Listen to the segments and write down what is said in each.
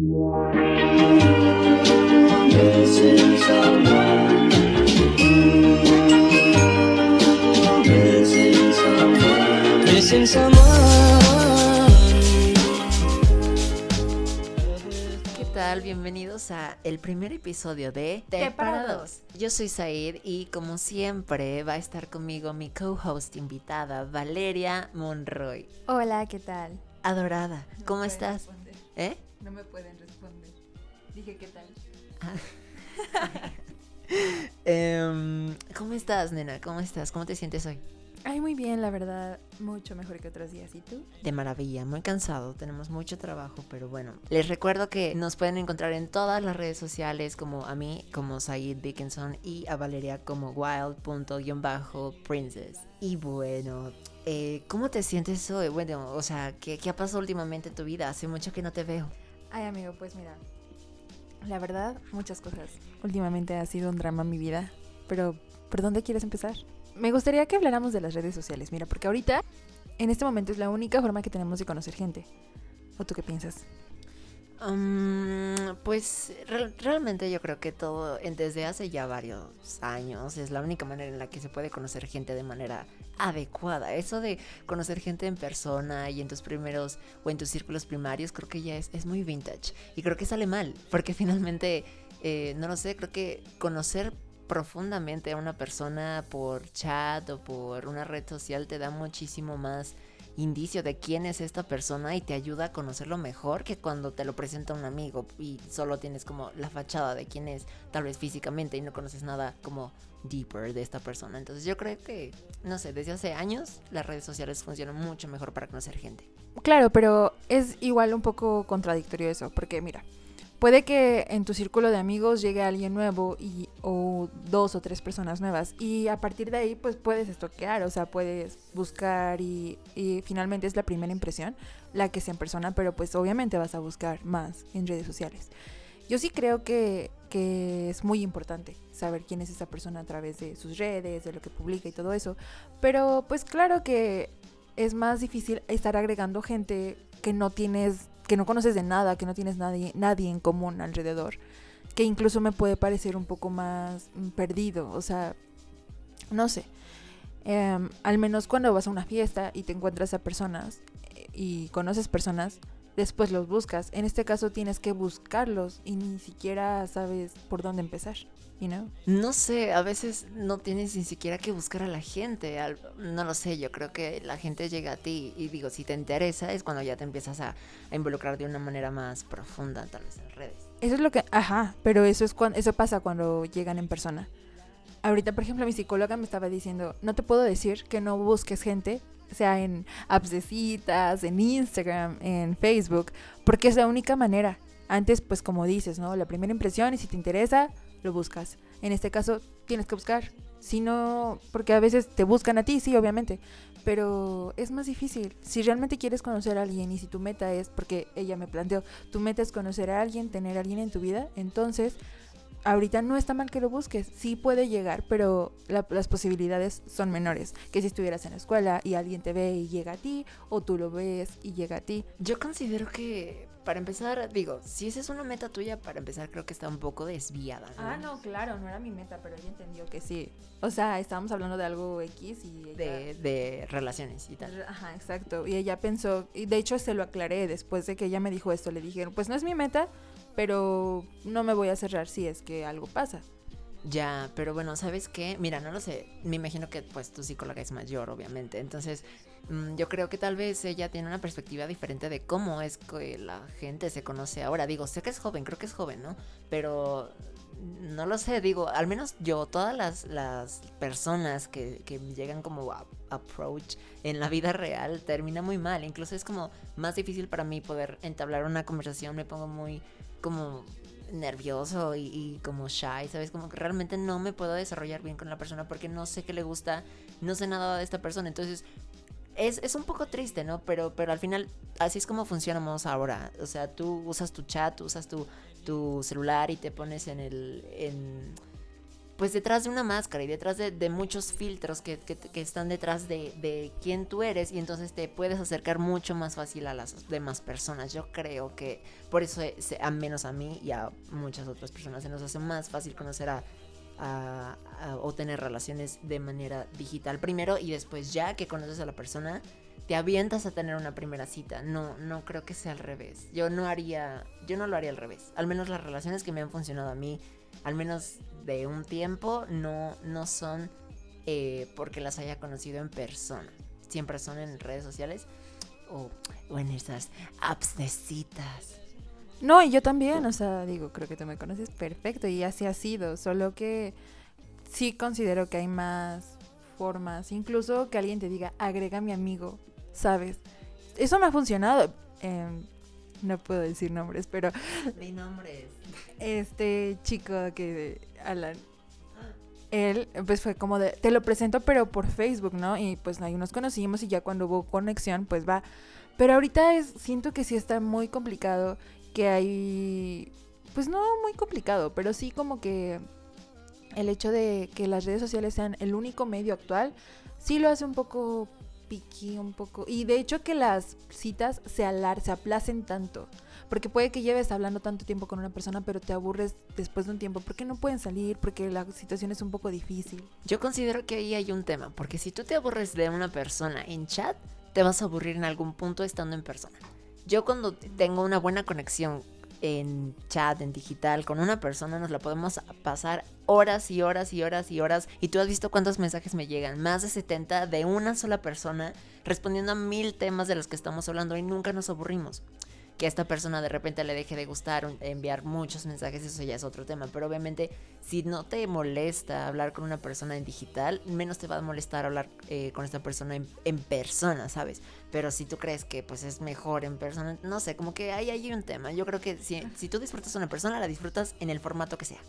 ¿Qué tal? Bienvenidos a el primer episodio de Te Parados. Yo soy Said y como siempre va a estar conmigo mi co-host invitada Valeria Monroy. Hola, ¿qué tal? Adorada, ¿cómo estás? responder. ¿Eh? No me pueden responder. Dije, ¿qué tal? Em, ¿Cómo estás, nena? ¿Cómo estás? ¿Cómo te sientes hoy? Ay, muy bien, la verdad. Mucho mejor que otros días. ¿Y tú? De maravilla, muy cansado, tenemos mucho trabajo, pero bueno. Les recuerdo que nos pueden encontrar en todas las redes sociales, como a mí, como Said Dickinson, y a Valeria como wild.princess. Y bueno, eh, ¿cómo te sientes hoy? Bueno, o sea, ¿qué, ¿qué ha pasado últimamente en tu vida? Hace mucho que no te veo. Ay, amigo, pues mira. La verdad, muchas cosas. Últimamente ha sido un drama en mi vida. Pero, ¿por dónde quieres empezar? Me gustaría que habláramos de las redes sociales. Mira, porque ahorita, en este momento, es la única forma que tenemos de conocer gente. ¿O tú qué piensas? Mm, pues re- realmente yo creo que todo desde hace ya varios años es la única manera en la que se puede conocer gente de manera adecuada. Eso de conocer gente en persona y en tus primeros o en tus círculos primarios creo que ya es, es muy vintage y creo que sale mal porque finalmente, eh, no lo sé, creo que conocer profundamente a una persona por chat o por una red social te da muchísimo más indicio de quién es esta persona y te ayuda a conocerlo mejor que cuando te lo presenta un amigo y solo tienes como la fachada de quién es, tal vez físicamente y no conoces nada como deeper de esta persona. Entonces yo creo que, no sé, desde hace años las redes sociales funcionan mucho mejor para conocer gente. Claro, pero es igual un poco contradictorio eso, porque mira, puede que en tu círculo de amigos llegue alguien nuevo y o dos o tres personas nuevas y a partir de ahí pues puedes estoquear, o sea, puedes buscar y, y finalmente es la primera impresión la que sea en persona, pero pues obviamente vas a buscar más en redes sociales. Yo sí creo que, que es muy importante saber quién es esa persona a través de sus redes, de lo que publica y todo eso, pero pues claro que es más difícil estar agregando gente que no tienes, que no conoces de nada, que no tienes nadie, nadie en común alrededor, que incluso me puede parecer un poco más mm, perdido, o sea, no sé. Em, al menos cuando vas a una fiesta y te encuentras a personas eh, y conoces personas, después los buscas. En este caso tienes que buscarlos y ni siquiera sabes por dónde empezar, you know? No sé, a veces no tienes ni siquiera que buscar a la gente. al- No lo sé, yo creo que la gente llega a ti y digo, si te interesa es cuando ya te empiezas a, a involucrar de una manera más profunda, tal vez en redes. Eso es lo que, ajá, pero eso es cuando, eso pasa cuando llegan en persona. Ahorita, por ejemplo, mi psicóloga me estaba diciendo, no te puedo decir que no busques gente, sea en apps de citas, en Instagram, en Facebook, porque es la única manera. Antes, pues como dices, ¿no? La primera impresión y si te interesa, lo buscas. En este caso, tienes que buscar. Si no, porque a veces te buscan a ti, sí, obviamente, pero es más difícil. Si realmente quieres conocer a alguien y si tu meta es, porque ella me planteó, tu meta es conocer a alguien, tener a alguien en tu vida, entonces ahorita no está mal que lo busques, sí puede llegar, pero la- las posibilidades son menores que si estuvieras en la escuela y alguien te ve y llega a ti, o tú lo ves y llega a ti. Yo considero que, para empezar, digo, si esa es una meta tuya, para empezar creo que está un poco desviada. ¿no? Ah, no, claro, no era mi meta, pero ella entendió que sí. O sea, estábamos hablando de algo X y ella... De, de relaciones y tal. Ajá, exacto. Y ella pensó, y de hecho se lo aclaré después de que ella me dijo esto, le dije, pues no es mi meta, pero no me voy a cerrar si es que algo pasa. Ya, pero bueno, ¿sabes qué? Mira, no lo sé. Me imagino que pues tu psicóloga es mayor, obviamente. Entonces, yo creo que tal vez ella tiene una perspectiva diferente de cómo es que la gente se conoce ahora. Digo, sé que es joven, creo que es joven, ¿no? Pero no lo sé, digo, al menos yo, todas las, las personas que, que llegan como a approach en la vida real termina muy mal. Incluso es como más difícil para mí poder entablar una conversación. Me pongo muy como nervioso y como shy, ¿sabes? Como que realmente no me puedo desarrollar bien con la persona porque no sé qué le gusta, no sé nada de esta persona. Entonces, es, es un poco triste, ¿no? Pero, pero al final, así es como funcionamos ahora. O sea, tú usas tu chat, usas tu, tu celular y te pones en el. En, pues detrás de una máscara y detrás de, muchos filtros que, están detrás de, de, quién tú eres y entonces te puedes acercar mucho más fácil a las demás personas. Yo creo que por eso, a menos a mí y a muchas otras personas, se nos hace más fácil conocer a, o tener relaciones de manera digital primero y después ya que conoces a la persona te avientas a tener una primera cita. No, no creo que sea al revés. Yo no haría, yo no lo haría al revés. Al menos las relaciones que me han funcionado a mí, al menos de un tiempo, no, no son eh, porque las haya conocido en persona. Siempre son en redes sociales o, o en esas apps de citas. No, y yo también, o sea, digo, creo que tú me conoces perfecto y así ha sido, solo que sí considero que hay más formas, incluso que alguien te diga, agrega a mi amigo, ¿sabes? Eso me ha funcionado. Em, no puedo decir nombres, pero... Mi nombres. Este chico que... Alan. Él, pues fue como de, te lo presento, pero por Facebook, ¿no? Y pues ahí nos conocimos y ya cuando hubo conexión, pues va. Pero ahorita es, siento que sí está muy complicado, que hay, pues no muy complicado, pero sí como que el hecho de que las redes sociales sean el único medio actual, sí lo hace un poco piqui un poco. Y de hecho que las citas se alar, se aplacen tanto. Porque puede que lleves hablando tanto tiempo con una persona, pero te aburres después de un tiempo. Porque no pueden salir, porque la situación es un poco difícil. Yo considero que ahí hay un tema. Porque si tú te aburres de una persona en chat, te vas a aburrir en algún punto estando en persona. Yo cuando tengo una buena conexión en chat, en digital, con una persona, nos la podemos pasar horas y horas y horas y horas. Y tú has visto cuántos mensajes me llegan, más de 70 de una sola persona, respondiendo a mil temas de los que estamos hablando y nunca nos aburrimos que esta persona de repente le deje de gustar enviar muchos mensajes, eso ya es otro tema. Pero obviamente, si no te molesta hablar con una persona en digital, menos te va a molestar hablar eh, con esta persona en, persona, ¿sabes? Pero si tú crees que pues es mejor en persona, no sé, como que ahí hay un tema. Yo creo que si, si tú disfrutas a una persona, la disfrutas en el formato que sea.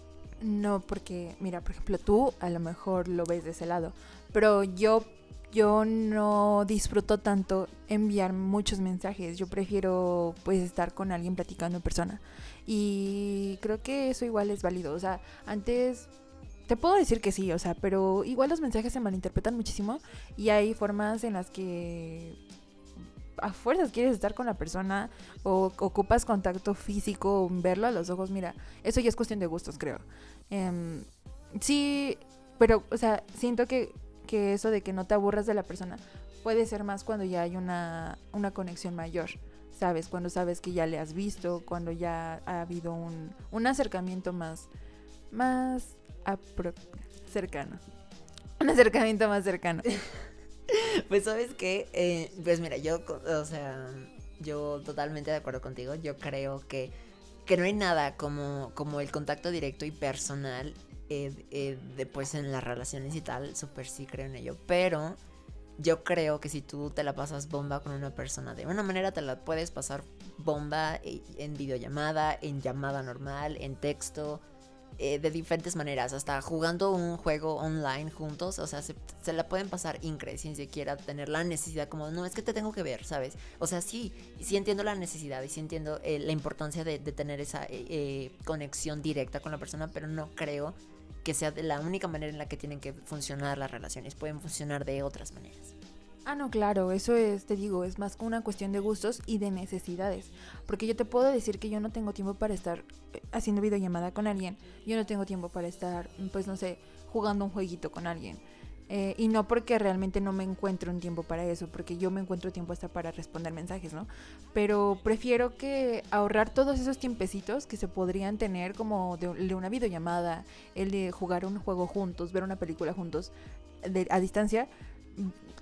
No, porque, mira, por ejemplo, tú a lo mejor lo ves de ese lado, pero yo yo no disfruto tanto enviar muchos mensajes. Yo prefiero pues estar con alguien platicando en persona. Y creo que eso igual es válido. O sea, antes te puedo decir que sí, o sea, pero igual los mensajes se malinterpretan muchísimo y hay formas en las que a fuerzas quieres estar con la persona o ocupas contacto físico, verlo a los ojos, mira, eso ya es cuestión de gustos, creo. Em, sí, pero, o sea, siento que que eso de que no te aburras de la persona puede ser más cuando ya hay una, una conexión mayor, ¿sabes? Cuando sabes que ya le has visto, cuando ya ha habido un, un acercamiento más, más cercano. Un acercamiento más cercano. pues sabes que, eh, pues mira, yo, o sea, yo totalmente de acuerdo contigo, yo creo que, que no hay nada como, como el contacto directo y personal eh, eh, después en las relaciones y tal, súper sí creo en ello. Pero yo creo que si tú te la pasas bomba con una persona, de una manera te la puedes pasar bomba eh, en videollamada, en llamada normal, en texto, de diferentes maneras, hasta jugando un juego online juntos, o sea, se, la pueden pasar increíble sin siquiera tener la necesidad como, no, es que te tengo que ver, ¿sabes? O sea, sí, sí entiendo la necesidad y sí entiendo la importancia de, de tener esa conexión directa con la persona, pero no creo que sea de la única manera en la que tienen que funcionar las relaciones, pueden funcionar de otras maneras. Ah, no, claro, eso es, te digo, es más una cuestión de gustos y de necesidades. Porque yo te puedo decir que yo no tengo tiempo para estar eh, haciendo videollamada con alguien, yo no tengo tiempo para estar, pues no sé, jugando un jueguito con alguien. Eh, y no porque realmente no me encuentro un tiempo para eso, porque yo me encuentro tiempo hasta para responder mensajes, ¿no? Pero prefiero que ahorrar todos esos tiempecitos que se podrían tener como de, una videollamada, el de jugar un juego juntos, ver una película juntos a distancia,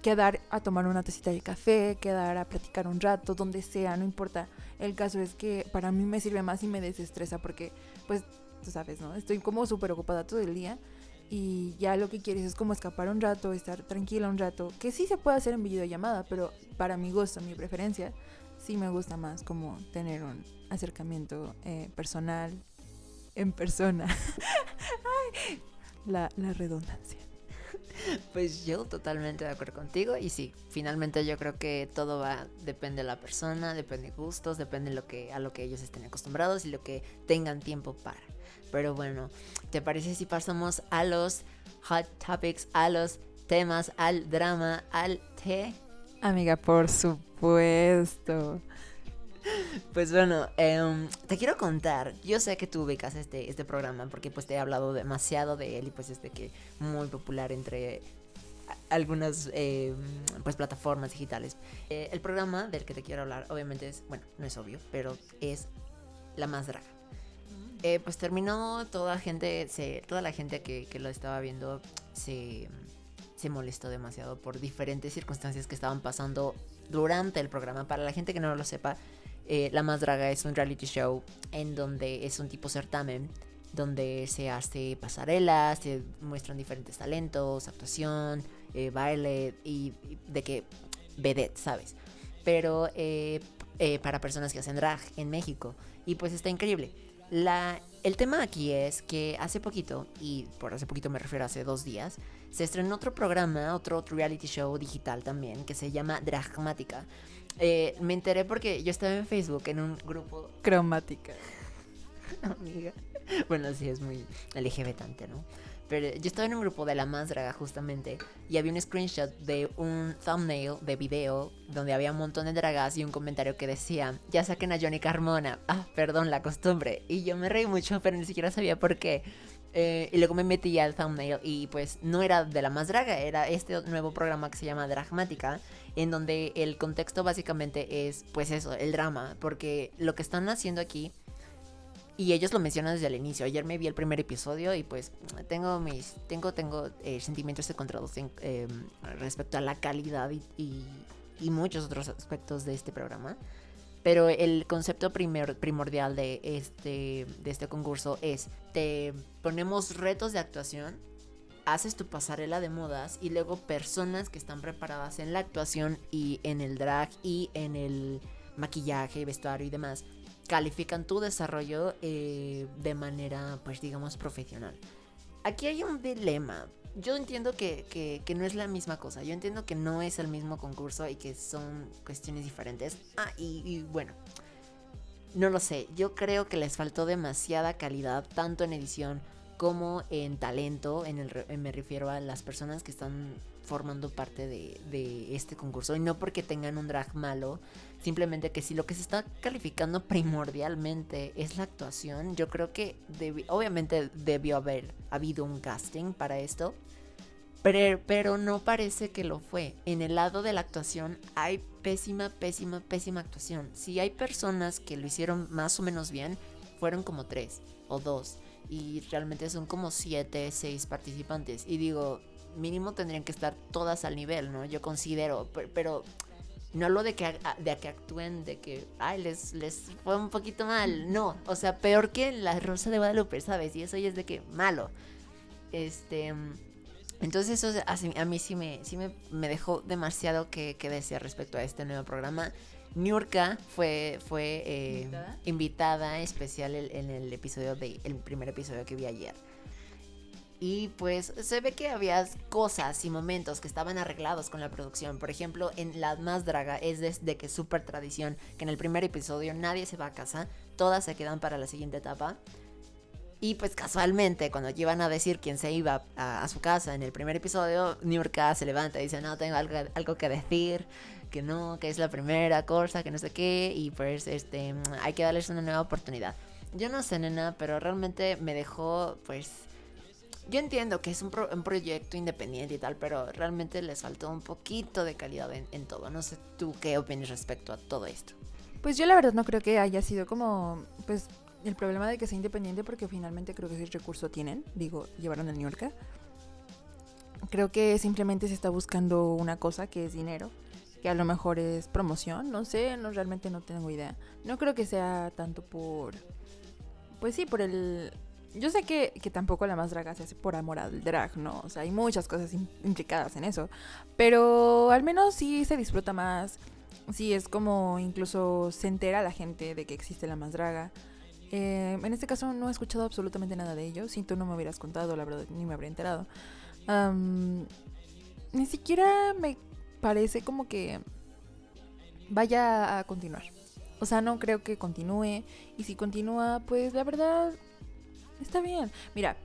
quedar a tomar una tacita de café, quedar a platicar un rato, donde sea, no importa. El caso es que para mí me sirve más y me desestresa porque, pues, tú sabes, ¿no? Estoy como súper ocupada todo el día y ya lo que quieres es como escapar un rato, estar tranquila un rato, que sí se puede hacer en videollamada, pero para mi gusto, mi preferencia, sí me gusta más como tener un acercamiento eh, personal en persona. la, la redundancia. Pues yo totalmente de acuerdo contigo y sí, finalmente yo creo que todo va, depende de la persona, depende de gustos, depende de lo que, a lo que ellos estén acostumbrados y lo que tengan tiempo para. Pero bueno, ¿te parece si pasamos a los hot topics, a los temas, al drama, al té? Amiga, por supuesto. Pues bueno, em, te quiero contar, yo sé que tú ubicas este, este programa porque pues te he hablado demasiado de él y pues este que muy popular entre algunas em, pues plataformas digitales. Eh, el programa del que te quiero hablar obviamente es, bueno, no es obvio, pero es La Más Draga. Eh, pues terminó toda gente, se, toda la gente que, que lo estaba viendo se, se molestó demasiado por diferentes circunstancias que estaban pasando durante el programa. Para la gente que no lo sepa, eh, La Más Draga es un reality show en donde es un tipo certamen donde se hace pasarelas, se muestran diferentes talentos, actuación, eh, baile y, de que vedette, ¿sabes? Pero eh, para personas que hacen drag en México. Y pues está increíble. El tema aquí es que hace poquito, y por hace poquito me refiero a hace dos días, se estrenó otro programa, otro reality show digital también, que se llama Dragmática. Eh, me enteré porque yo estaba en Facebook en un grupo. Cromática. Amiga. Bueno, sí, es muy LGBT, ¿no? Pero yo estaba en un grupo de la más draga justamente y había un screenshot de un thumbnail de video donde había un montón de dragas y un comentario que decía, ya saquen a Johnny Carmona. Ah, perdón, la costumbre. Y yo me reí mucho, pero ni siquiera sabía por qué. Eh, y luego me metí al thumbnail y pues no era de la más draga, era este nuevo programa que se llama Dragmática, en donde el contexto básicamente es pues eso, el drama, porque lo que están haciendo aquí, y ellos lo mencionan desde el inicio, ayer me vi el primer episodio y pues tengo mis, tengo, tengo eh, sentimientos encontrados eh, respecto a la calidad y, y muchos otros aspectos de este programa. Pero el concepto primordial de este, de este concurso es, te ponemos retos de actuación, haces tu pasarela de modas y luego personas que están preparadas en la actuación y en el drag y en el maquillaje, vestuario y demás, califican tu desarrollo eh, de manera, pues digamos, profesional. Aquí hay un dilema, yo entiendo que, no es la misma cosa. Yo entiendo que no es el mismo concurso y que son cuestiones diferentes. Ah, y, bueno, no lo sé. Yo creo que les faltó demasiada calidad, tanto en edición como en talento. En el, me refiero a las personas que están formando parte de, este concurso. Y no porque tengan un drag malo, simplemente que si lo que se está calificando primordialmente es la actuación, yo creo que obviamente debió haber habido un casting para esto. Pero, pero, no parece que lo fue. En el lado de la actuación hay pésima, pésima, pésima actuación. Si hay personas que lo hicieron más o menos bien, fueron como tres o dos. Y realmente son como siete, seis participantes. Y digo, mínimo tendrían que estar todas al nivel, ¿no? Yo considero, pero, no lo de que, de que actúen, de que, ay, les, les fue un poquito mal, no, o sea, peor que la Rosa de Guadalupe, ¿sabes? Y eso ya es de que malo. Este, entonces eso a, mí sí me, sí me, dejó demasiado que, que decir respecto a este nuevo programa. Niurka fue, fue eh, ¿Invitada? especial en el episodio de, el primer episodio que vi ayer. Y pues se ve que había cosas y momentos que estaban arreglados con la producción. Por ejemplo, en La Más Draga es desde que super tradición que en el primer episodio nadie se va a casa, todas se quedan para la siguiente etapa. Y pues casualmente, cuando iban a decir quién se iba a, su casa en el primer episodio, Niurka se levanta y dice, no, tengo algo, algo que decir, que no, que es la primera cosa, que no sé qué, y pues este, hay que darles una nueva oportunidad. Yo no sé, nena, pero realmente me dejó pues yo entiendo que es un, proyecto independiente y tal, pero realmente les faltó un poquito de calidad en, todo. No sé tú qué opinas respecto a todo esto. Pues yo la verdad no creo que haya sido como, pues, el problema de que sea independiente porque finalmente creo que ese recurso tienen. Digo, llevaron el New York. Creo que simplemente se está buscando una cosa que es dinero, que a lo mejor es promoción, no sé, no realmente no tengo idea. No creo que sea tanto por, pues sí, por el yo sé que, tampoco la más draga se hace por amor al drag, ¿no? O sea, hay muchas cosas implicadas en eso. Pero al menos sí se disfruta más. Sí, es como incluso se entera la gente de que existe la más draga. Eh, en este caso no he escuchado absolutamente nada de ello. Si tú no me hubieras contado, la verdad, ni me habría enterado. ni siquiera me parece como que vaya a continuar. O sea, no creo que continúe. Y si continúa, pues la verdad está bien. Mira,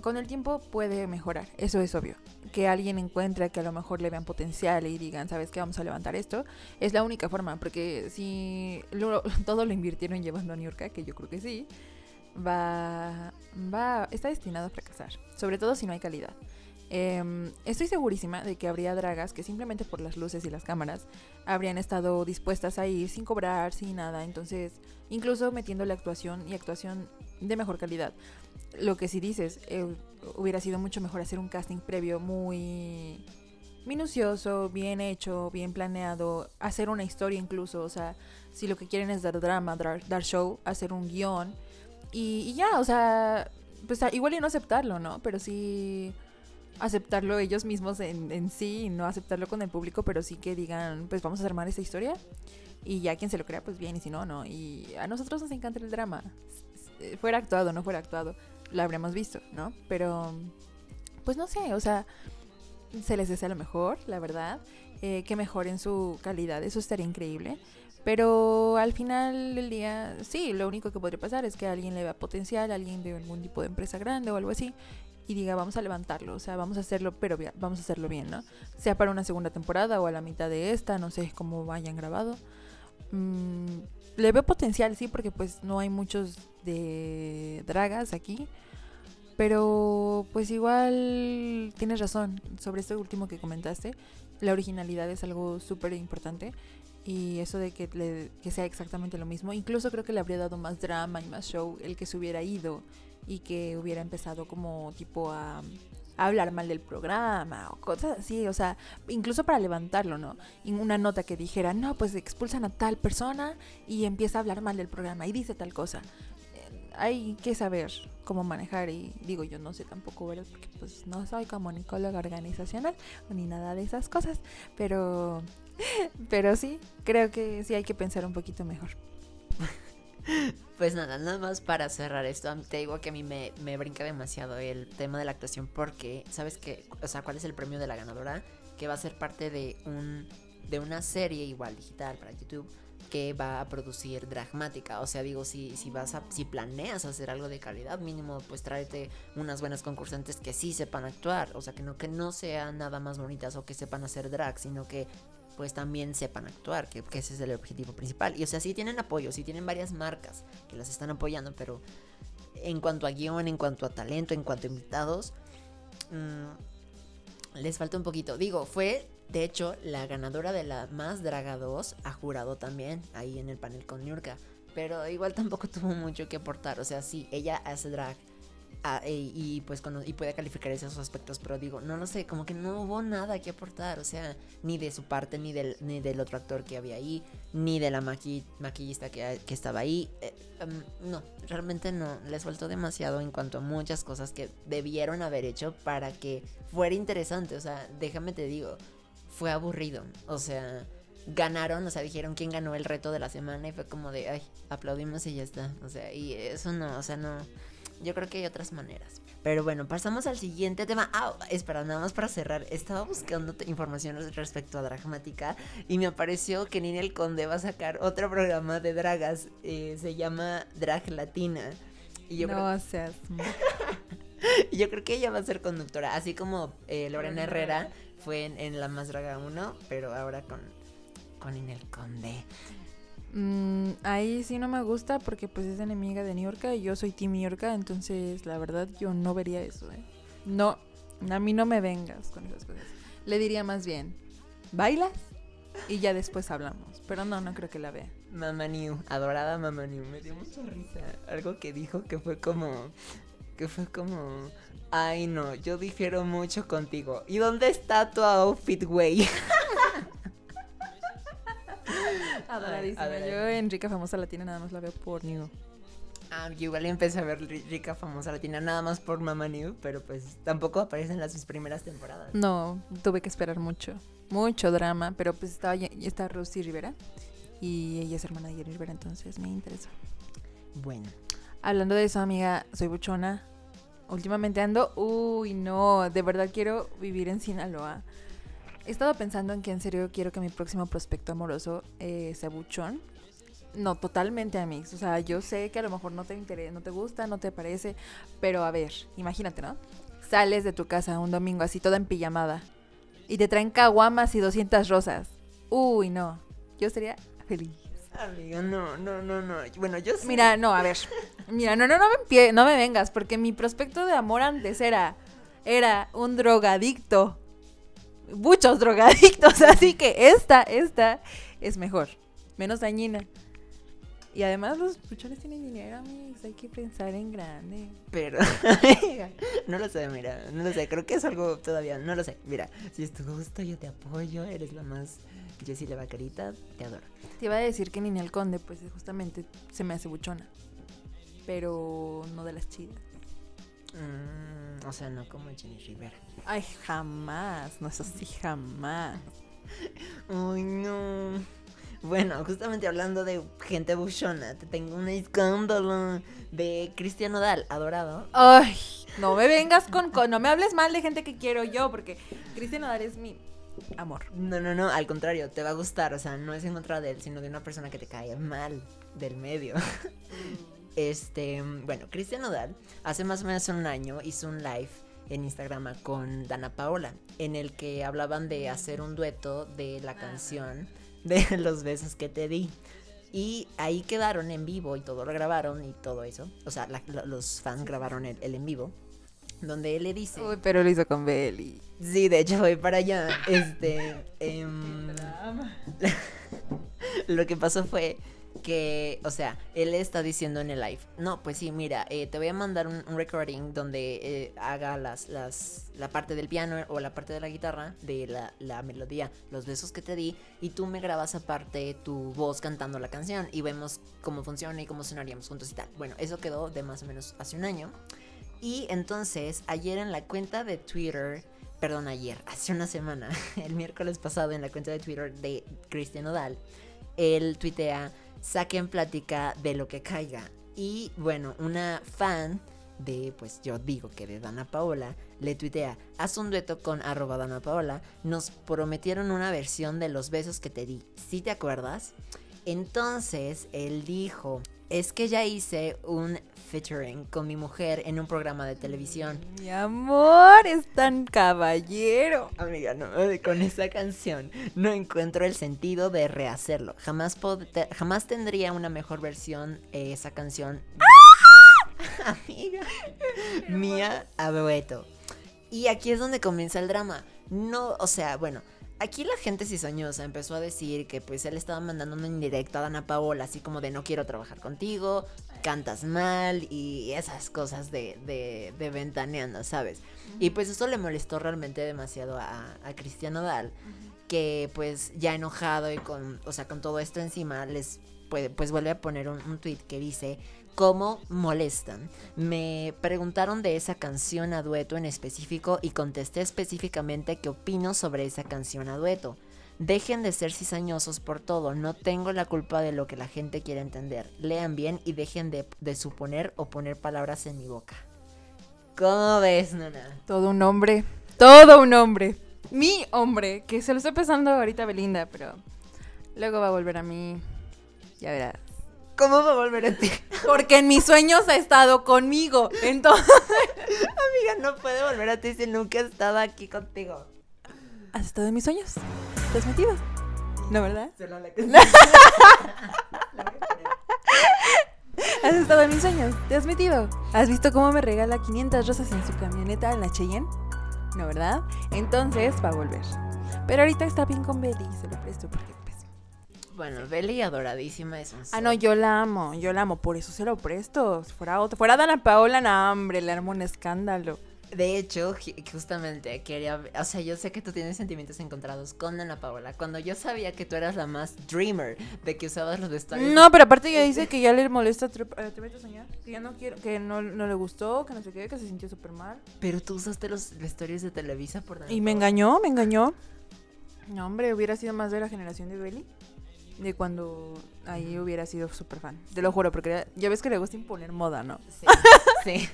con el tiempo puede mejorar, eso es obvio. Que alguien encuentre que a lo mejor le vean potencial y digan, ¿sabes qué? Vamos a levantar esto. Es la única forma, porque si todo lo invirtieron llevando a New York, que yo creo que sí, va, va, está destinado a fracasar. Sobre todo si no hay calidad. Em, estoy segurísima de que habría dragas que simplemente por las luces y las cámaras habrían estado dispuestas a ir sin cobrar, sin nada. Entonces, incluso metiendo la actuación y actuación de mejor calidad. Lo que si dices, eh, hubiera sido mucho mejor hacer un casting previo muy minucioso, bien hecho, bien planeado, hacer una historia incluso, o sea, si lo que quieren es dar drama, dar, show, hacer un guion y, ya, o sea, pues igual y no aceptarlo, ¿no? Pero sí aceptarlo ellos mismos en, en sí y no aceptarlo con el público, pero sí que digan, pues vamos a armar esta historia y ya quien se lo crea, pues bien, y si no, no. Y a nosotros nos encanta el drama. Fuera actuado, no fuera actuado, lo habremos visto, ¿no? Pero, pues no sé, o sea, se les desea lo mejor, la verdad. Eh, que mejoren su calidad, eso estaría increíble. Pero al final del día, sí, lo único que podría pasar es que alguien le vea potencial, alguien de algún tipo de empresa grande o algo así, y diga, vamos a levantarlo, o sea, vamos a hacerlo, pero vamos a hacerlo bien, ¿no? Sea para una segunda temporada o a la mitad de esta, no sé cómo vayan grabado. Mm, le veo potencial, sí, porque pues no hay muchos de dragas aquí. Pero pues igual tienes razón sobre esto último que comentaste. La originalidad es algo súper importante. Y eso de que, que sea exactamente lo mismo. Incluso creo que le habría dado más drama y más show el que se hubiera ido y que hubiera empezado como tipo a, hablar mal del programa o cosas así, o sea, incluso para levantarlo, ¿no? Una nota que dijera, no, pues expulsan a tal persona y empieza a hablar mal del programa y dice tal cosa. Eh, hay que saber cómo manejar y digo yo no sé tampoco. Porque pues no soy comunicóloga organizacional ni nada de esas cosas, pero pero sí, creo que sí hay que pensar un poquito mejor. Pues nada, nada más para cerrar esto, te digo que a mí me, me brinca demasiado el tema de la actuación porque, ¿sabes qué? O sea, ¿cuál es el premio de la ganadora? Que va a ser parte de un de una serie igual digital para YouTube que va a producir Dragmática. O sea, digo, si, si vas a, si planeas hacer algo de calidad, mínimo, pues tráete unas buenas concursantes que sí sepan actuar. O sea, que no, que no sean nada más bonitas o que sepan hacer drag, sino que pues también sepan actuar, que, ese es el objetivo principal. Y o sea, sí tienen apoyo, sí tienen varias marcas que las están apoyando, pero en cuanto a guion, en cuanto a talento, en cuanto a invitados, mm, les falta un poquito. Digo, fue de hecho la ganadora de la Más Draga 2 ha jurado también ahí en el panel con Nurka. Pero igual tampoco tuvo mucho que aportar. O sea, sí, ella hace drag Ah, y, pues y puede calificar esos aspectos, pero digo, no lo sé, como que no hubo nada que aportar, o sea, ni de su parte, ni del, ni del otro actor que había ahí, ni de la maquillista que, estaba ahí. Eh, em, no, realmente no, les faltó demasiado en cuanto a muchas cosas que debieron haber hecho para que fuera interesante, o sea, déjame te digo, fue aburrido, o sea ganaron, o sea, dijeron quién ganó el reto de la semana y fue como de, ay, aplaudimos y ya está. O sea, y eso no, o sea, no, yo creo que hay otras maneras. Pero bueno, pasamos al siguiente tema. Ah, espera, nada más para cerrar. Estaba buscando información respecto a Dragmática y me apareció que Ninel Conde va a sacar otro programa de dragas. Eh, se llama Drag Latina. Y yo no seas. y yo creo que ella va a ser conductora, así como eh, Lorena Herrera fue en, La Más Draga 1, pero ahora con, con Ninel Conde. Mm, ahí sí no me gusta porque pues es enemiga de New York y yo soy Team New York, entonces la verdad yo no vería eso, ¿eh? No, a mí no me vengas con esas cosas. Le diría más bien, ¿bailas? Y ya después hablamos, pero no, no creo que la vea. Mama New, adorada Mama New, me dio mucha risa. Algo que dijo que fue como, que fue como, ay no, yo difiero mucho contigo. ¿Y dónde está tu outfit, güey? Adoradísima. Yo en Rica Famosa Latina nada más la veo por New. Ah, yo igual empecé a ver Rica Famosa Latina nada más por Mama New, pero pues tampoco aparece en las primeras temporadas. No, tuve que esperar mucho. Mucho drama, pero pues estaba está Rosy Rivera y ella es hermana de Jerry Rivera, entonces me interesa. Bueno. Hablando de eso, amiga, soy buchona. últimamente ando, uy, no, de verdad quiero vivir en Sinaloa. He estado pensando en que en serio quiero que mi próximo prospecto amoroso eh, sea buchón. No, totalmente a mí. O sea, yo sé que a lo mejor no te interesa, no te gusta, no te parece, pero a ver, imagínate, ¿no? Sales de tu casa un domingo así toda en pijamada y te traen caguamas y 200 rosas. Uy, no. Yo sería feliz. Amiga, no, no, no, no. Bueno, yo sí. Mira, no, a ver. Mira, no, no, no me, no me vengas, porque mi prospecto de amor antes era, era un drogadicto. Muchos drogadictos, así que esta, esta es mejor, menos dañina. Y además los buchones tienen dinero, amigos, hay que pensar en grande. Pero, no lo sé, mira, no lo sé, creo que es algo todavía, no lo sé. Mira, si es tu gusto, yo te apoyo, eres la más Jessie la vaquerita, te adoro. Te iba a decir que Ninel Conde, pues justamente se me hace buchona, pero no de las chidas. Mm, o sea, no como Jenny Rivera. Ay, jamás, no es así, jamás. Uy, no. Bueno, justamente hablando de gente buchona, te tengo un escándalo de Cristian Nodal, adorado. Ay, no me vengas con, con- no me hables mal de gente que quiero yo, porque Cristian Nodal es mi amor. No, no, no, al contrario, te va a gustar, o sea, no es en contra de él, sino de una persona que te cae mal del medio. Este, bueno, Cristian Nodal hace más o menos un año hizo un live en Instagram con Dana Paola, en el que hablaban de hacer un dueto de la canción de los besos que te di. Y ahí quedaron en vivo y todo lo grabaron y todo eso. O sea, la- los fans grabaron el, el en vivo. Donde él le dice. Uy, pero lo hizo con Belly. Sí, de hecho voy para allá. Este. em, lo que pasó fue que, o sea, él está diciendo en el live, no, pues sí, mira, eh, te voy a mandar un, recording donde eh, haga las, las, la parte del piano o la parte de la guitarra, de la, la melodía, los besos que te di, y tú me grabas aparte tu voz cantando la canción y vemos cómo funciona y cómo sonaríamos juntos y tal. Bueno, eso quedó de más o menos hace un año. Y entonces, ayer en la cuenta de Twitter, perdón, ayer, hace una semana, el miércoles pasado en la cuenta de Twitter de Cristian Odal, él tuitea, saquen plática de lo que caiga. Y bueno, una fan de, pues yo digo que de Dana Paola, le tuitea, haz un dueto con arroba Dana Paola, nos prometieron una versión de los besos que te di, ¿sí te acuerdas? Entonces él dijo, es que ya hice un featuring con mi mujer en un programa de televisión. Mi amor, es tan caballero. Amiga, no, con esa canción no encuentro el sentido de rehacerlo. Jamás, jamás tendría una mejor versión eh, esa canción. Amiga, mía a dueto. Y aquí es donde comienza el drama. No, o sea, bueno, aquí la gente cizañosa empezó a decir que pues él estaba mandando una indirecta a Dana Paola, así como de no quiero trabajar contigo, cantas mal y esas cosas de, de, de ventaneando, ¿sabes? Y pues eso le molestó realmente demasiado a, a Cristian que pues ya enojado y con, o sea, con todo esto encima, les pues vuelve a poner un, un tweet que dice, ¿cómo molestan? Me preguntaron de esa canción a dueto en específico y contesté específicamente qué opino sobre esa canción a dueto. Dejen de ser cizañosos por todo, no tengo la culpa de lo que la gente quiere entender. Lean bien y dejen de, de suponer o poner palabras en mi boca. ¿Cómo ves, Nana? Todo un hombre, todo un hombre. Mi hombre, que se lo estoy pensando ahorita Belinda, pero luego va a volver a mí. Ya verás. ¿Cómo va a volver a ti? Porque en mis sueños ha estado conmigo. Entonces. Amiga, no puede volver a ti si nunca he estado aquí contigo. ¿Has estado en mis sueños? ¿Te has metido? ¿No, verdad? Solo la que- ¿Has estado en mis sueños? ¿Te has metido? ¿Has visto cómo me regala 500 rosas en su camioneta en la Cheyenne? ¿No, verdad? Entonces va a volver. Pero ahorita está bien con Belly, se lo presto porque. Bueno, Beli adoradísima es un Ah, no, yo la amo, yo la amo, por eso se lo presto. Si fuera otra, fuera Dana Paola, no, hombre, le armo un escándalo. De hecho, ju- justamente quería, o sea, yo sé que tú tienes sentimientos encontrados con Ana Paola. Cuando yo sabía que tú eras la más dreamer de que usabas los vestuarios. No, pero aparte ella dice que ya le molesta tre- eh, a soñar, que ya no quiero, que no, no le gustó, que no sé qué, que se sintió súper mal. Pero tú usaste los vestuarios de Televisa por Dana Y me engañó, me engañó. No, hombre, hubiera sido más de la generación de Belly. De cuando ahí hubiera sido súper fan. Te lo juro, porque ya ves que le gusta imponer moda, ¿no? Sí, sí.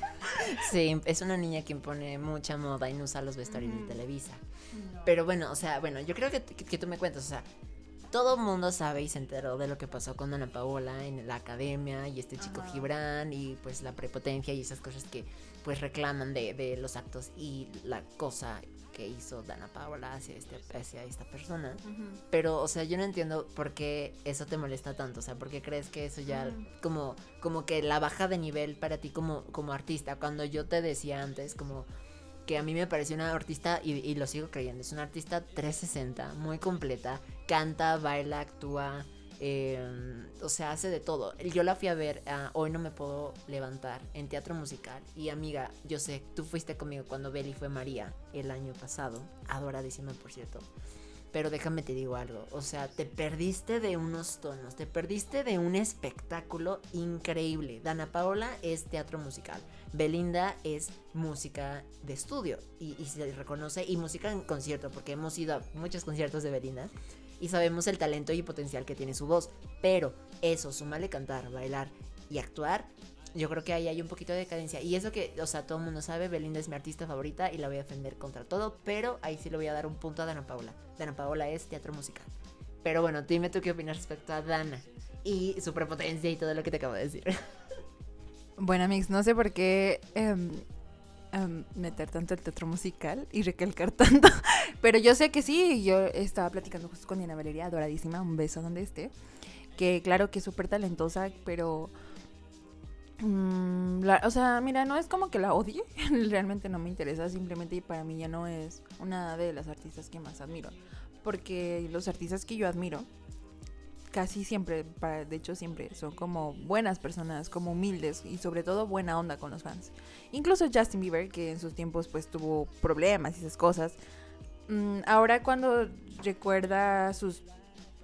sí, es una niña que impone mucha moda y no usa los vestuarios de. Televisa. No. Pero bueno, o sea, bueno, yo creo que, que, que tú me cuentas, o sea, todo mundo sabe y se enteró de lo que pasó con Ana Paola en la academia y este chico Ajá. Gibran y pues la prepotencia y esas cosas que pues reclaman de, de los actos y la cosa que hizo Dana Paola hacia, este, hacia esta persona. Pero, o sea, yo no entiendo por qué eso te molesta tanto. O sea, ¿por qué crees que eso ya, como, como que la baja de nivel para ti como, como artista? Cuando yo te decía antes, como que a mí me pareció una artista, y, y lo sigo creyendo, es una artista 360, muy completa. Canta, baila, actúa, eh, o sea, hace de todo. Yo la fui a ver, a Hoy no me puedo levantar, en teatro musical. Y amiga, yo sé, tú fuiste conmigo cuando Beli fue María el año pasado, adoradísima por cierto. Pero déjame te digo algo, o sea, te perdiste de unos tonos, te perdiste de un espectáculo increíble. Dana Paola es teatro musical, Belinda es música de estudio y, y se reconoce, y música en concierto, porque hemos ido a muchos conciertos de Belinda y sabemos el talento y potencial que tiene su voz. Pero eso, súmale cantar, bailar y actuar, yo creo que ahí hay un poquito de decadencia. Y eso que, o sea, todo el mundo sabe, Belinda es mi artista favorita y la voy a defender contra todo, pero ahí sí le voy a dar un punto a Dana Paola. Dana Paola es teatro musical. Pero bueno, dime tú qué opinas respecto a Dana y su prepotencia y todo lo que te acabo de decir. Bueno, Mix, no sé por qué em, em, meter tanto el teatro musical y recalcar tanto. Pero yo sé que sí, yo estaba platicando justo con Diana Valeria, adoradísima, un beso donde esté. Que claro que es súper talentosa, pero... mm, la- o sea, mira, no es como que la odie, realmente no me interesa, simplemente para mí ya no es una de las artistas que más admiro. Porque los artistas que yo admiro, casi siempre, para, de hecho siempre, son como buenas personas, como humildes y sobre todo buena onda con los fans. Incluso Justin Bieber, que en sus tiempos pues tuvo problemas y esas cosas, mm, ahora cuando recuerda sus...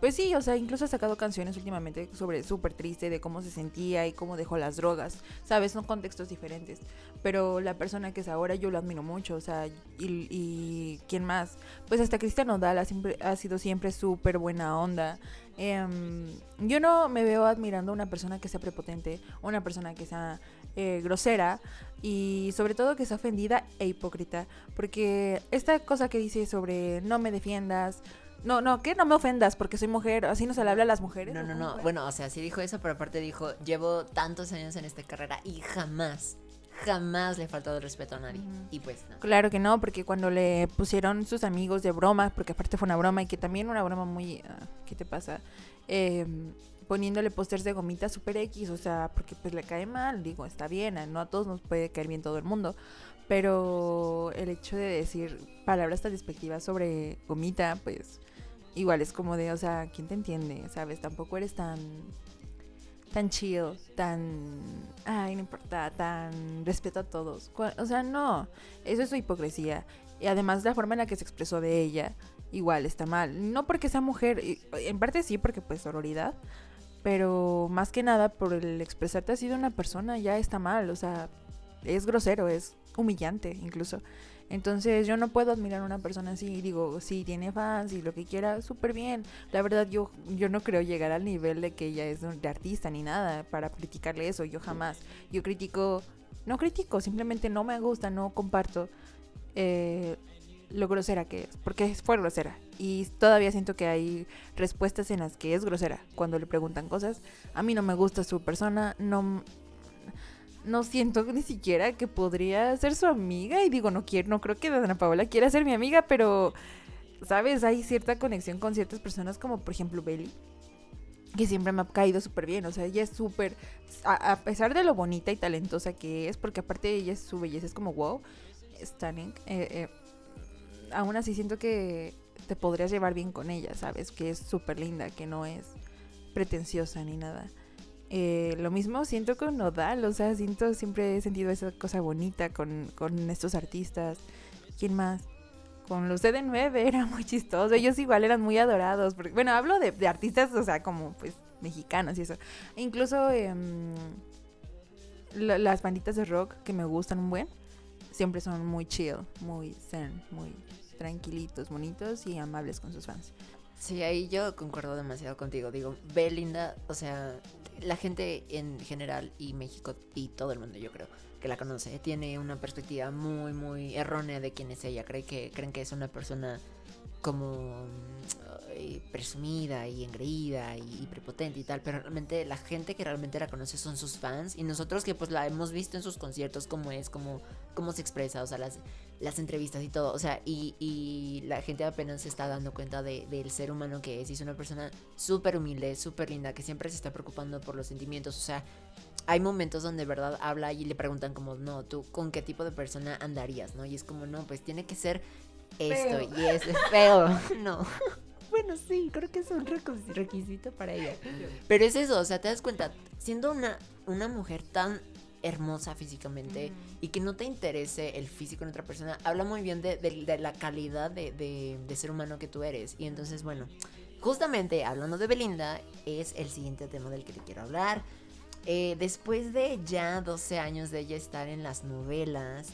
Pues sí, o sea, incluso ha sacado canciones últimamente sobre súper triste de cómo se sentía y cómo dejó las drogas, ¿sabes? Son contextos diferentes. Pero la persona que es ahora yo lo admiro mucho, o sea, y, ¿quién más? Pues hasta Cristian siempre, ha sido siempre súper buena onda. Em, yo no me veo admirando a una persona que sea prepotente, una persona que sea eh, grosera y sobre todo que sea ofendida e hipócrita. Porque esta cosa que dice sobre no me defiendas, no, no, que no me ofendas porque soy mujer, así no se le habla a las mujeres. No, ¿o no, no. Bueno, o sea, sí dijo eso, pero aparte dijo, llevo tantos años en esta carrera y jamás, jamás le he faltado el respeto a nadie. Y pues no. Claro que no, porque cuando le pusieron sus amigos de broma, porque aparte fue una broma y que también una broma muy... ah, ¿Qué te pasa? Eh, poniéndole pósters de gomita super X, o sea, porque pues le cae mal, digo, está bien, no a todos nos puede caer bien todo el mundo, pero el hecho de decir palabras tan despectivas sobre gomita, pues igual es como de, o sea, ¿quién te entiende? ¿Sabes? Tampoco eres tan tan chill, tan ay, no importa, tan respeto a todos. O sea, no, eso es su hipocresía. Y además la forma en la que se expresó de ella igual está mal. No porque sea mujer, en parte sí porque pues sororidad, pero más que nada por el expresarte así de una persona ya está mal, o sea, es grosero, es humillante incluso. Entonces yo no puedo admirar a una persona así, digo, sí, tiene fans y lo que quiera, súper bien. La verdad yo, yo no creo llegar al nivel de que ella es de artista ni nada para criticarle eso, yo jamás. Yo critico, no critico, simplemente no me gusta, no comparto eh, lo grosera que es, porque fue grosera. Y todavía siento que hay respuestas en las que es grosera cuando le preguntan cosas. A mí no me gusta su persona, no, no siento ni siquiera que podría ser su amiga. Y digo, no quiero, no creo que Dana Paola quiera ser mi amiga, pero, ¿sabes? Hay cierta conexión con ciertas personas, como por ejemplo Belly, que siempre me ha caído súper bien. O sea, ella es súper, a, pesar de lo bonita y talentosa que es, porque aparte ella, su belleza es como wow, stunning. eh, eh, aún así siento que te podrías llevar bien con ella, ¿sabes? Que es súper linda, que no es pretenciosa ni nada. Eh, lo mismo siento con Nodal, o sea, siento, siempre he sentido esa cosa bonita con, con estos artistas. ¿Quién más? Con los de 9 era muy chistoso, ellos igual eran muy adorados. Bueno, hablo de, de artistas, o sea, como pues mexicanos y eso. Incluso em, la- las banditas de rock que me gustan un buen, siempre son muy chill, muy zen, muy tranquilitos, bonitos y amables con sus fans. Sí, ahí yo concuerdo demasiado contigo. Digo, Belinda, o sea, la gente en general y México y todo el mundo, yo creo, que la conoce, tiene una perspectiva muy, muy errónea de quién es ella. Cree que, creen que es una persona como eh, presumida y engreída y, prepotente y tal, pero realmente la gente que realmente la conoce son sus fans y nosotros que pues la hemos visto en sus conciertos, cómo es, cómo, cómo se expresa, o sea, las, las entrevistas y todo, o sea, y, y la gente apenas se está dando cuenta de, del ser humano que es y es una persona súper humilde, súper linda, que siempre se está preocupando por los sentimientos, o sea, hay momentos donde verdad habla y le preguntan como, no, tú con qué tipo de persona andarías, ¿no? Y es como, no, pues tiene que ser esto y es feo. No. Bueno, sí, creo que es un requisito para ella. Pero es eso, o sea, te das cuenta, siendo una, una mujer tan hermosa físicamente y que no te interese el físico en otra persona, habla muy bien de, la calidad de, ser humano que tú eres. Y entonces, bueno, justamente hablando de Belinda, es el siguiente tema del que te quiero hablar. Eh, después de ya 12 años de ella estar en las novelas,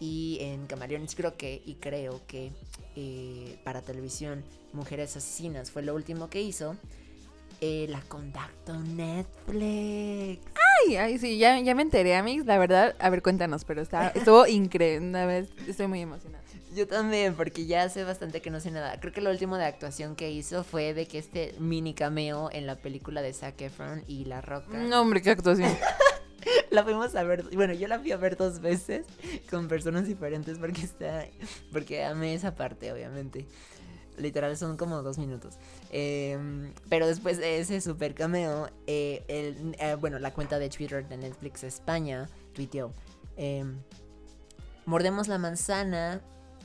y en Camaleones creo que, y creo que eh, para televisión, Mujeres Asesinas fue lo último que hizo. Eh, la contactó Netflix. Ay, ay, sí, ya, ya me enteré, amigos. La verdad, a ver, cuéntanos, pero está, estuvo increíble. Estoy muy emocionada. Yo también, porque ya hace bastante que no sé nada. Creo que lo último de actuación que hizo fue de que este mini cameo en la película de Zac Efron y La Roca. No, hombre, qué actuación. la fuimos a ver, bueno, yo la fui a ver dos veces con personas diferentes porque está, porque amé esa parte, obviamente. Literal son como dos minutos. Em, pero después de ese super cameo, eh, el, eh, bueno, la cuenta de Twitter de Netflix España tuiteó. Em, mordemos la manzana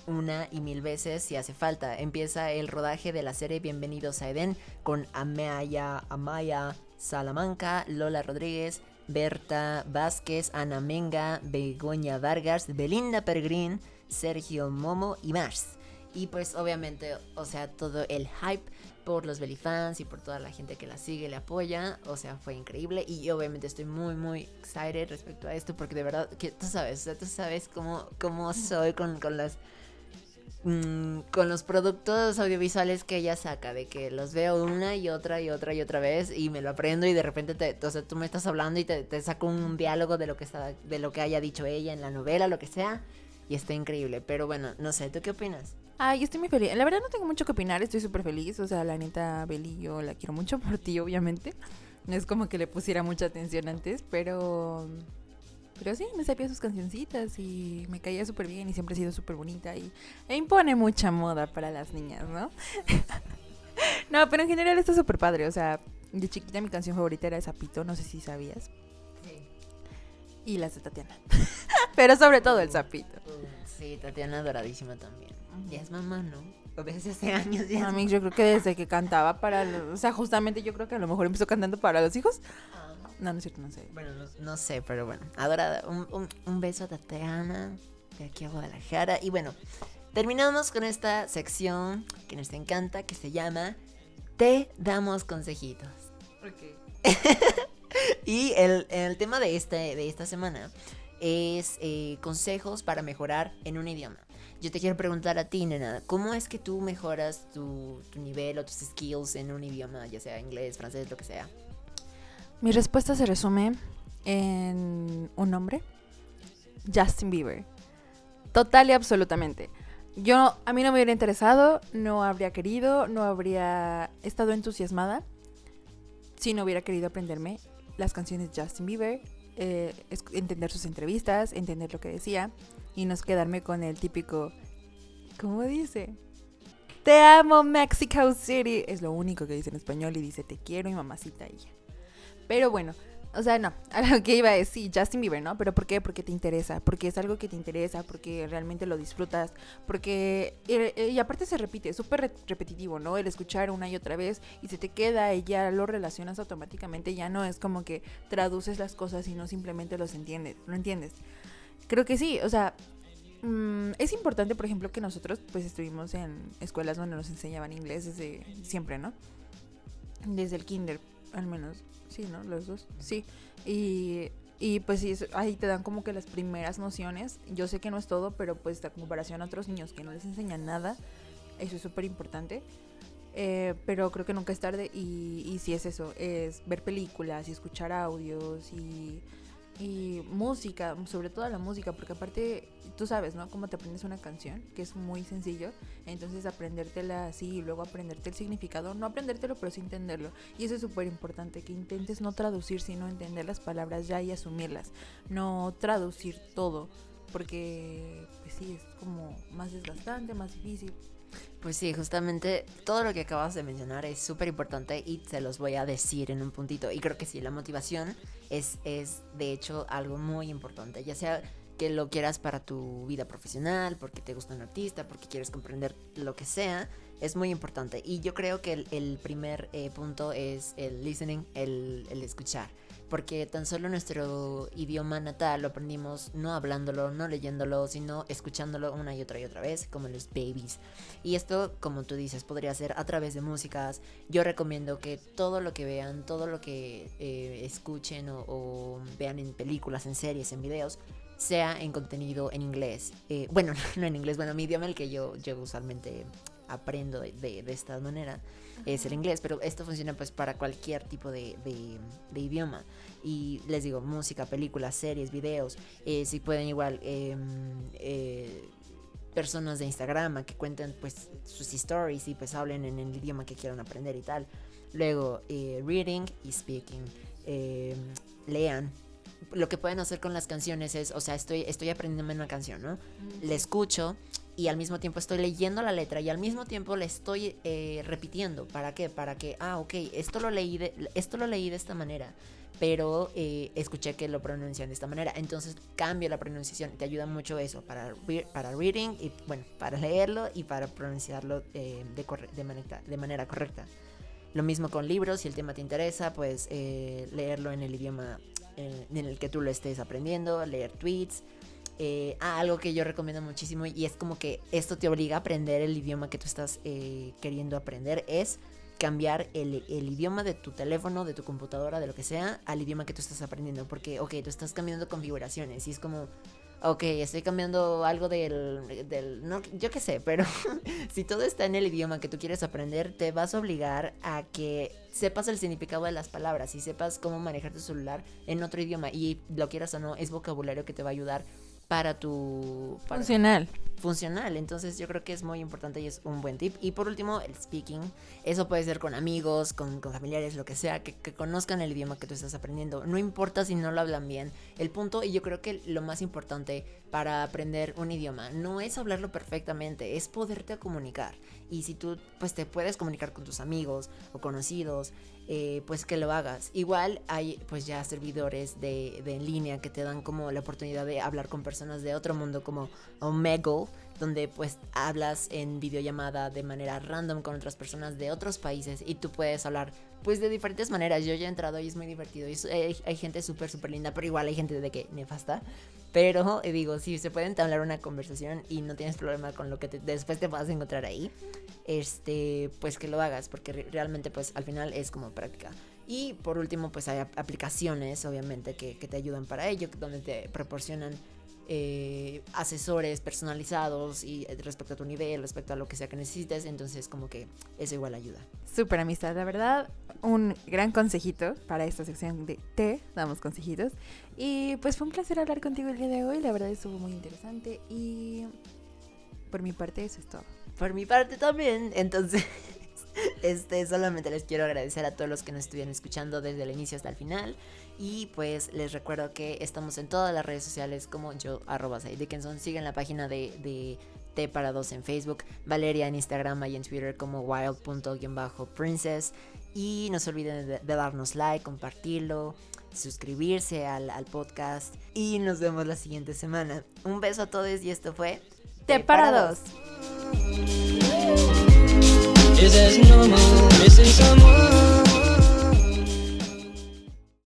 una y mil veces si hace falta. Empieza el rodaje de la serie Bienvenidos a Eden con Amaya, Amaya Salamanca, Lola Rodríguez, Berta Vázquez, Ana Menga, Begoña Vargas, Belinda Peregrín, Sergio Momo y más. Y pues obviamente, o sea, todo el hype por los Belifans y por toda la gente que la sigue, le apoya, o sea, fue increíble y obviamente estoy muy, muy excited respecto a esto porque de verdad, que tú sabes, o sea, tú sabes cómo, cómo soy con, con las Mm, con los productos audiovisuales que ella saca, de que los veo una y otra y otra y otra vez y me lo aprendo y de repente te, o sea, tú me estás hablando y te, te, saco un diálogo de lo que está, de lo que haya dicho ella en la novela, lo que sea, y está increíble. Pero bueno, no sé, ¿tú qué opinas? Ay, yo estoy muy feliz. La verdad no tengo mucho que opinar, estoy súper feliz. O sea, la neta, Beli, yo la quiero mucho por ti, obviamente. No es como que le pusiera mucha atención antes, pero pero sí, me sabía sus cancioncitas y me caía súper bien y siempre ha sido súper bonita y e impone mucha moda para las niñas, ¿no? no, pero en general está súper padre. O sea, de chiquita mi canción favorita era Zapito, no sé si sabías. Sí. Y las de Tatiana. pero sobre todo el Zapito. Sí, Tatiana doradísima también. Ya es mamá, ¿no? Desde hace años ya. Yo creo que desde que cantaba para los, o sea, justamente yo creo que a lo mejor empezó cantando para los hijos. Ah. No, no es cierto, no sé. Bueno, no, sé, pero bueno. Adorada. Un, un, beso a Tatiana de aquí a Guadalajara. Y bueno, terminamos con esta sección que nos encanta, que se llama Te damos consejitos. Ok. y el, el, tema de, este, de esta semana es eh, consejos para mejorar en un idioma. Yo te quiero preguntar a ti, nena, ¿cómo es que tú mejoras tu, tu nivel o tus skills en un idioma, ya sea inglés, francés, lo que sea? Mi respuesta se resume en un nombre. Justin Bieber. Total y absolutamente. Yo, a mí no me hubiera interesado, no habría querido, no habría estado entusiasmada si no hubiera querido aprenderme las canciones de Justin Bieber, eh, entender sus entrevistas, entender lo que decía y no quedarme con el típico, ¿cómo dice? Te amo Mexico City. Es lo único que dice en español y dice te quiero y mamacita ella. Pero bueno, o sea, no, a lo que iba a decir, Justin Bieber, ¿no? Pero ¿por qué? Porque te interesa, porque es algo que te interesa, porque realmente lo disfrutas, porque... Y, aparte se repite, es súper repetitivo, ¿no? El escuchar una y otra vez y se te queda y ya lo relacionas automáticamente, ya no es como que traduces las cosas y no simplemente los entiendes, ¿lo entiendes? Creo que sí, o sea, mm, es importante, por ejemplo, que nosotros pues estuvimos en escuelas donde nos enseñaban inglés desde siempre, ¿no? Desde el kinder, al menos. Sí, ¿no? Los dos. Sí. Y, y pues sí, ahí te dan como que las primeras nociones. Yo sé que no es todo, pero pues a comparación a otros niños que no les enseñan nada, eso es súper importante. Eh, pero creo que nunca es tarde y, y si es eso, es ver películas y escuchar audios y, y música, sobre todo la música, porque aparte tú sabes, ¿no? Cómo te aprendes una canción, que es muy sencillo, entonces aprendértela así y luego aprenderte significado, no aprendértelo pero sí entenderlo. Y eso es súper importante, que intentes no traducir, sino entender las palabras ya y asumirlas, no traducir todo, porque pues sí, es como más desgastante, más difícil. Pues sí, justamente todo lo que acabas de mencionar es súper importante y se los voy a decir en un puntito. Y creo que sí, la motivación es, es de hecho algo muy importante, ya sea que lo quieras para tu vida profesional, porque te gusta un artista, porque quieres comprender lo que sea, es muy importante. Y yo creo que el, primer eh, punto es el listening, el, el escuchar porque tan solo nuestro idioma natal lo aprendimos no hablándolo, no leyéndolo, sino escuchándolo una y otra y otra vez, como los babies. Y esto, como tú dices, podría ser a través de músicas. Yo recomiendo que todo lo que vean, todo lo que eh, escuchen o, vean en películas, en series, en videos, sea en contenido en inglés. Eh, bueno, no en inglés, bueno, mi idioma el que yo, yo usualmente aprendo de, de esta manera es el inglés, pero esto funciona pues para cualquier tipo de, idioma. Y les digo, música, películas, series, videos, eh, si pueden igual... Em, eh, personas de Instagram que cuenten pues sus stories y pues hablen en el idioma que quieran aprender y tal. Luego, eh, reading y speaking. Em, lean. Lo que pueden hacer con las canciones es, o sea, estoy, estoy aprendiendo una canción, ¿no? Le escucho y al mismo tiempo estoy leyendo la letra y al mismo tiempo le estoy eh, repitiendo. ¿Para qué? Para que, ah, ok, esto lo leí de, esto lo leí de esta manera, pero eh, escuché que lo pronuncian de esta manera. Entonces cambio la pronunciación. Te ayuda mucho eso para, para reading y, bueno, para leerlo y para pronunciarlo eh, de, de, manera, de manera correcta. Lo mismo con libros, si el tema te interesa, pues leerlo en el idioma en el que tú lo estés aprendiendo, leer tweets eh, algo que yo recomiendo muchísimo y es como que esto te obliga a aprender el idioma que tú estás eh, queriendo aprender, es cambiar el, idioma de tu teléfono, de tu computadora, de lo que sea, al idioma que tú estás aprendiendo. Porque, ok, tú estás cambiando configuraciones y es como, ok, estoy cambiando algo del, del no, yo qué sé, pero si todo está en el idioma que tú quieres aprender, te vas a obligar a que sepas el significado de las palabras y sepas cómo manejar tu celular en otro idioma. Y lo quieras o no, es vocabulario que te va a ayudar para tu... funcional. Funcional. Entonces yo creo que es muy importante y es un buen tip. Y por último, el speaking. Eso puede ser con amigos, con, familiares, lo que sea, que, que, conozcan el idioma que tú estás aprendiendo. No importa si no lo hablan bien. El punto, y yo creo que lo más importante para aprender un idioma no es hablarlo perfectamente, es poderte comunicar. Y si tú pues te puedes comunicar con tus amigos o conocidos, eh, pues que lo hagas. Igual hay pues ya servidores de, de, en línea que te dan como la oportunidad de hablar con personas de otro mundo como Omegle, donde pues hablas en videollamada de manera random con otras personas de otros países y tú puedes hablar pues de diferentes maneras. Yo ya he entrado y es muy divertido. Y hay, gente súper, súper linda, pero igual hay gente de que nefasta. Pero eh, digo, si se puede entablar una conversación y no tienes problema con lo que después te vas a encontrar ahí, este, pues que lo hagas, porque realmente pues al final es como práctica. Y por último, pues hay aplicaciones, obviamente, que, que te ayudan para ello, donde te proporcionan eh, asesores personalizados y eh, respecto a tu nivel, respecto a lo que sea que necesites, entonces como que eso igual ayuda. Súper amistad, la verdad, un gran consejito para esta sección de Te damos consejitos. Y pues fue un placer hablar contigo el día de hoy, la verdad estuvo muy interesante y por mi parte eso es todo. Por mi parte también, entonces... Este, solamente les quiero agradecer a todos los que nos estuvieron escuchando desde el inicio hasta el final. Y pues les recuerdo que estamos en todas las redes sociales como yo, arroba Dickinson. Sigan la página de, de T para dos en Facebook, Valeria en Instagram y en Twitter como wild.princess. Y no se olviden de, darnos like, compartirlo, suscribirse al, al, podcast. Y nos vemos la siguiente semana. Un beso a todos y esto fue T para dos. Is